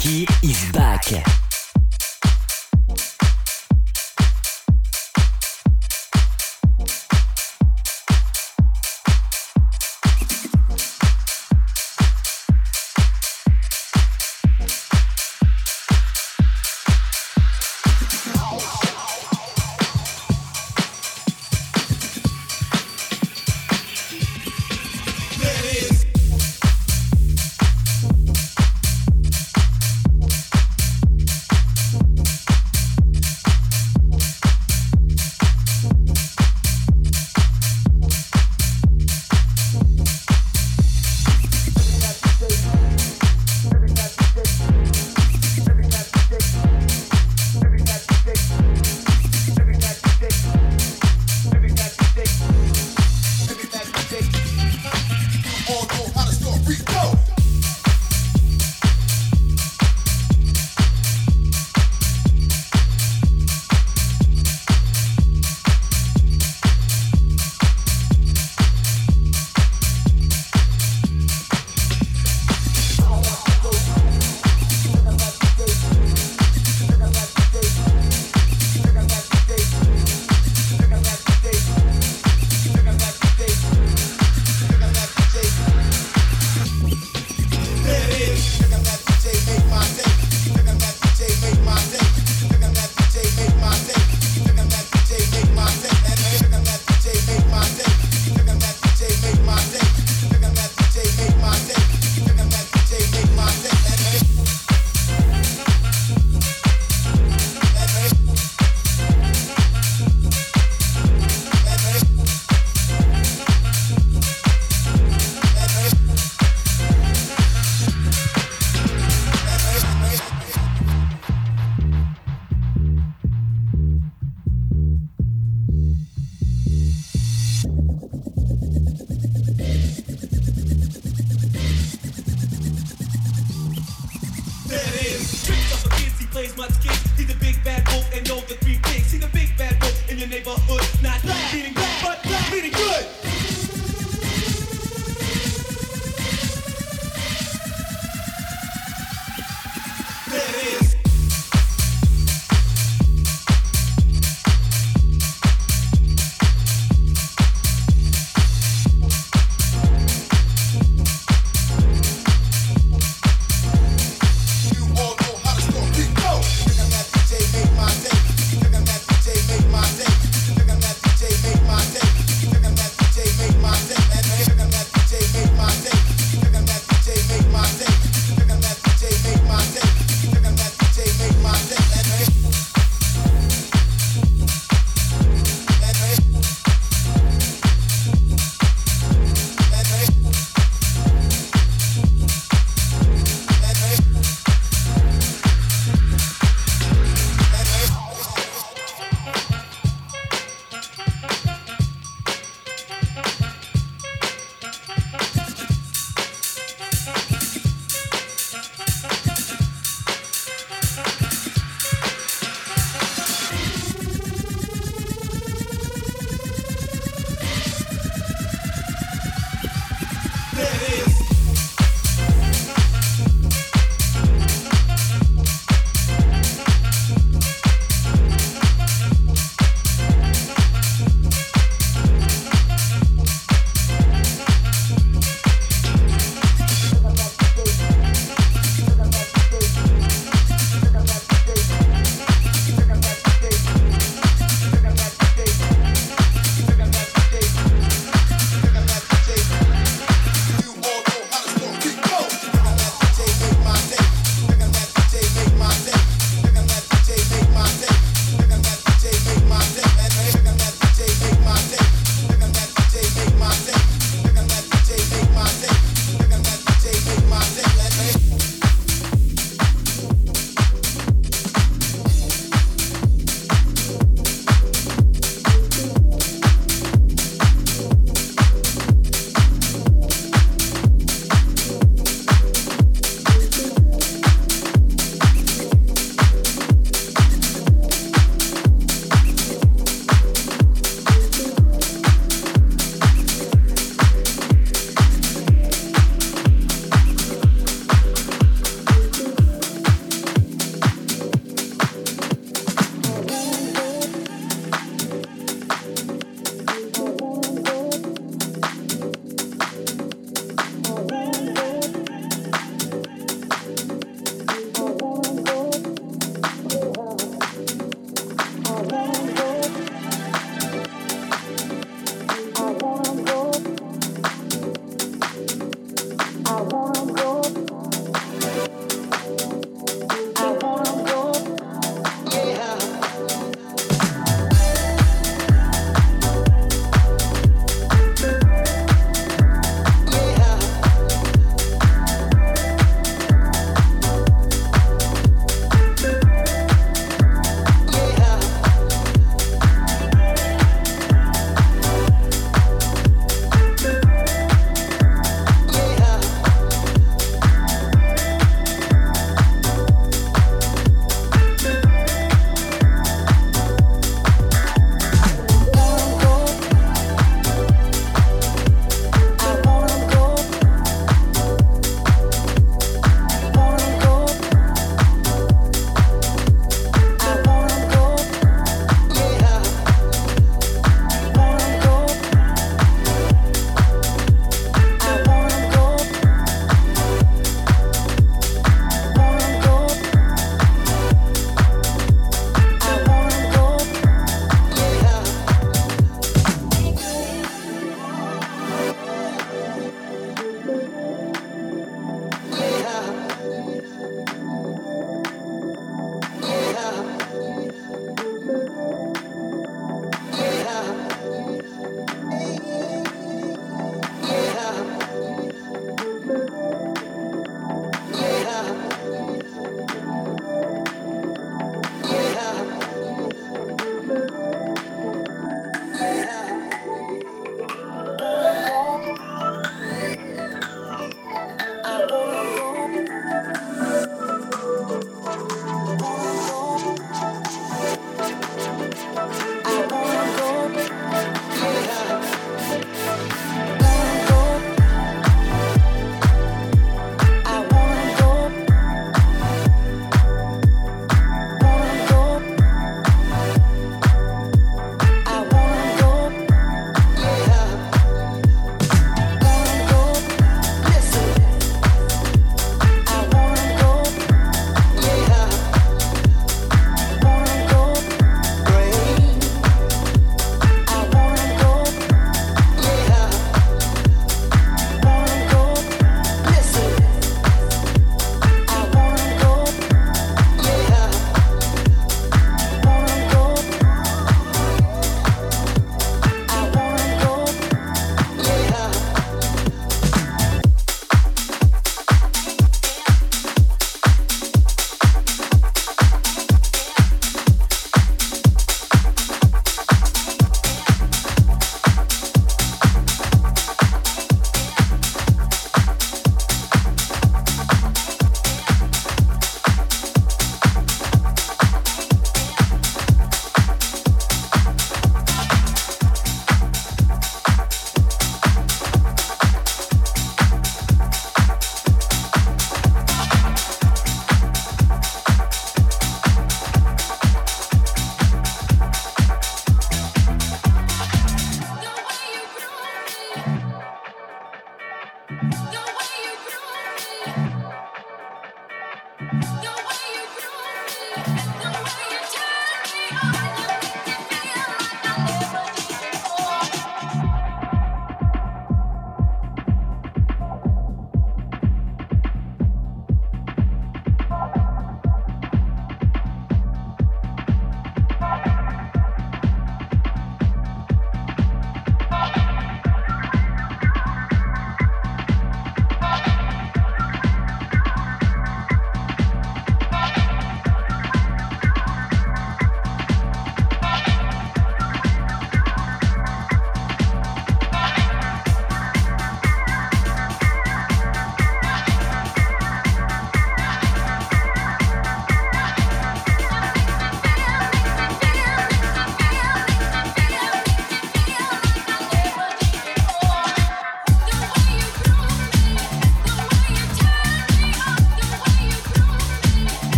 Funky is back.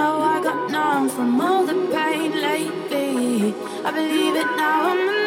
now. I got numb from all the pain lately. I believe it now. I'm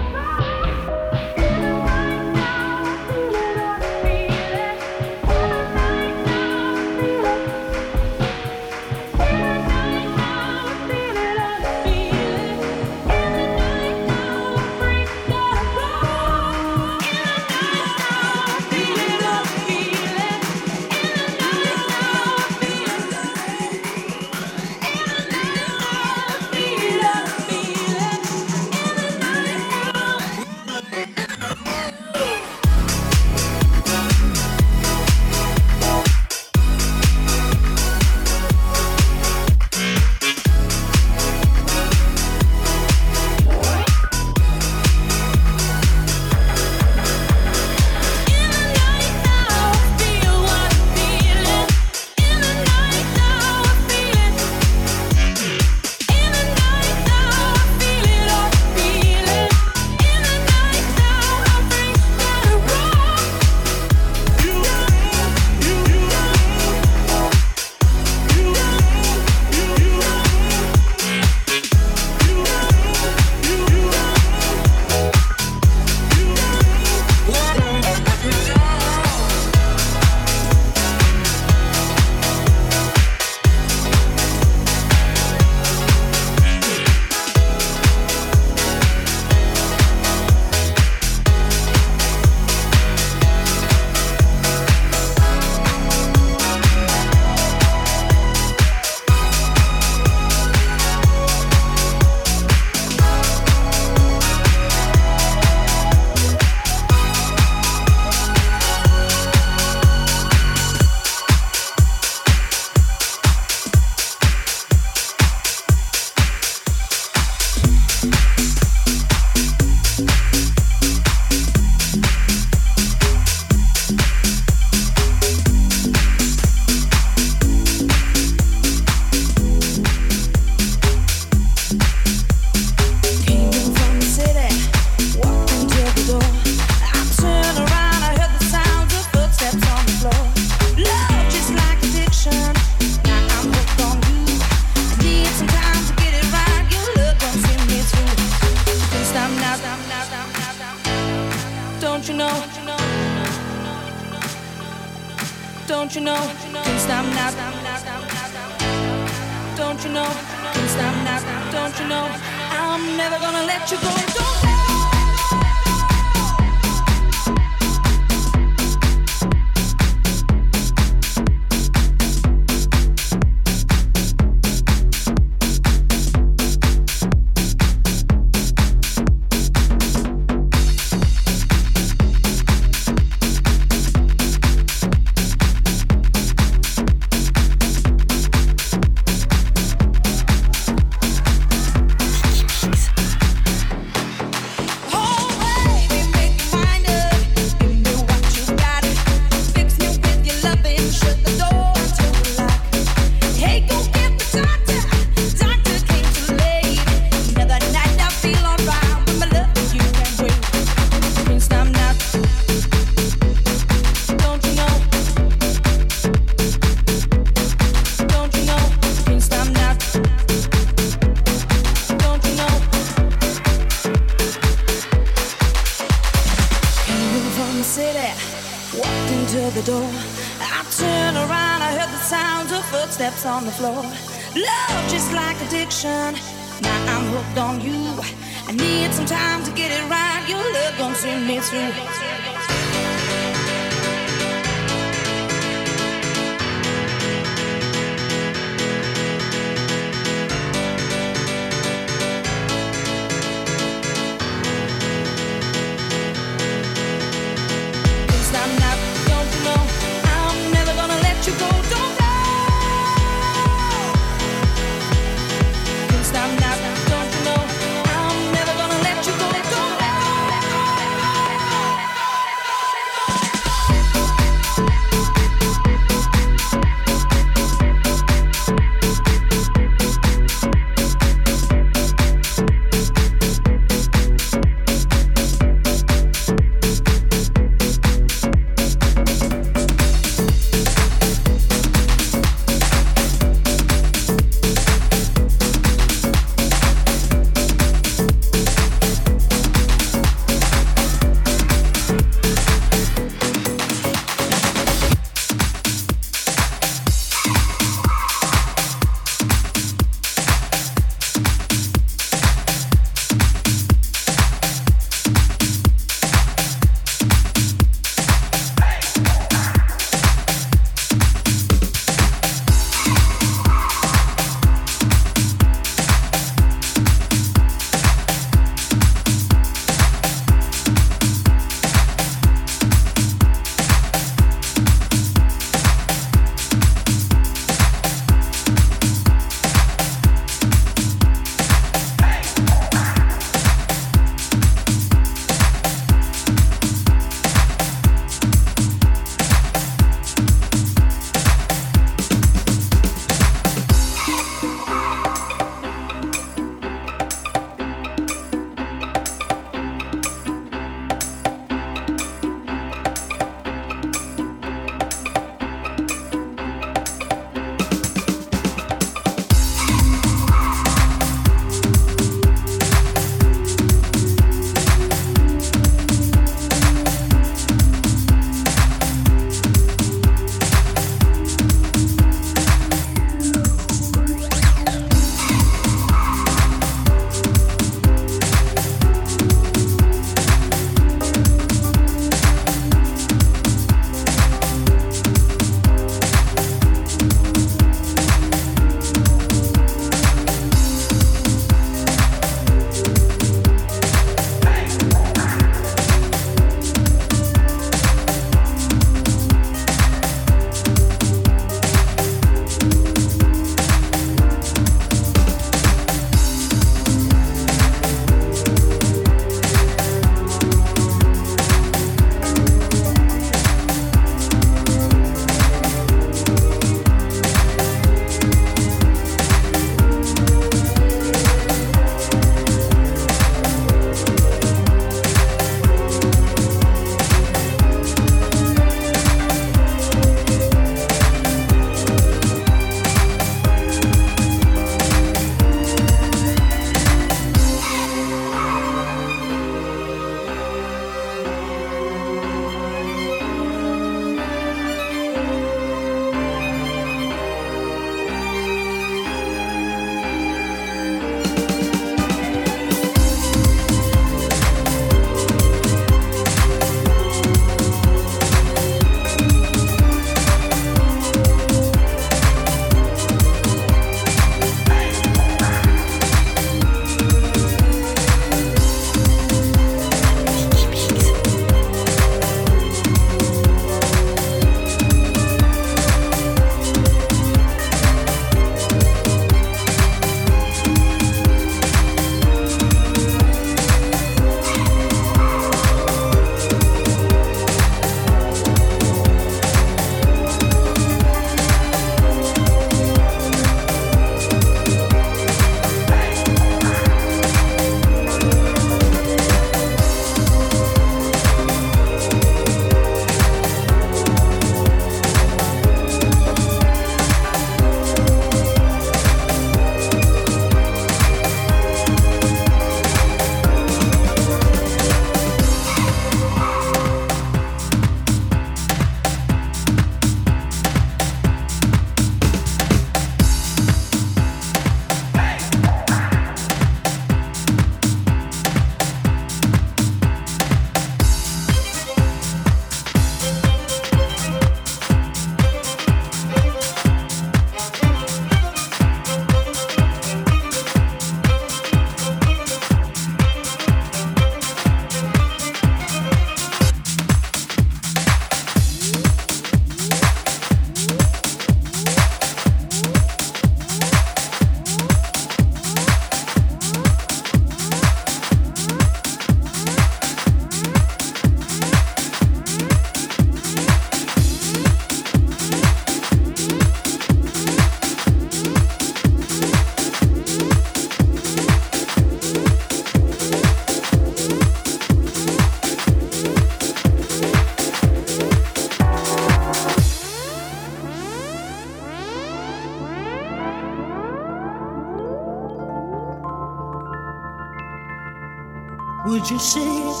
Would you say it?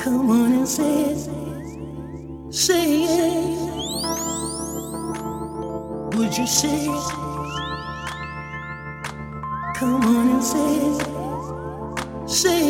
Come on and say it. Say it. Would you say it? Come on and say it. Say it.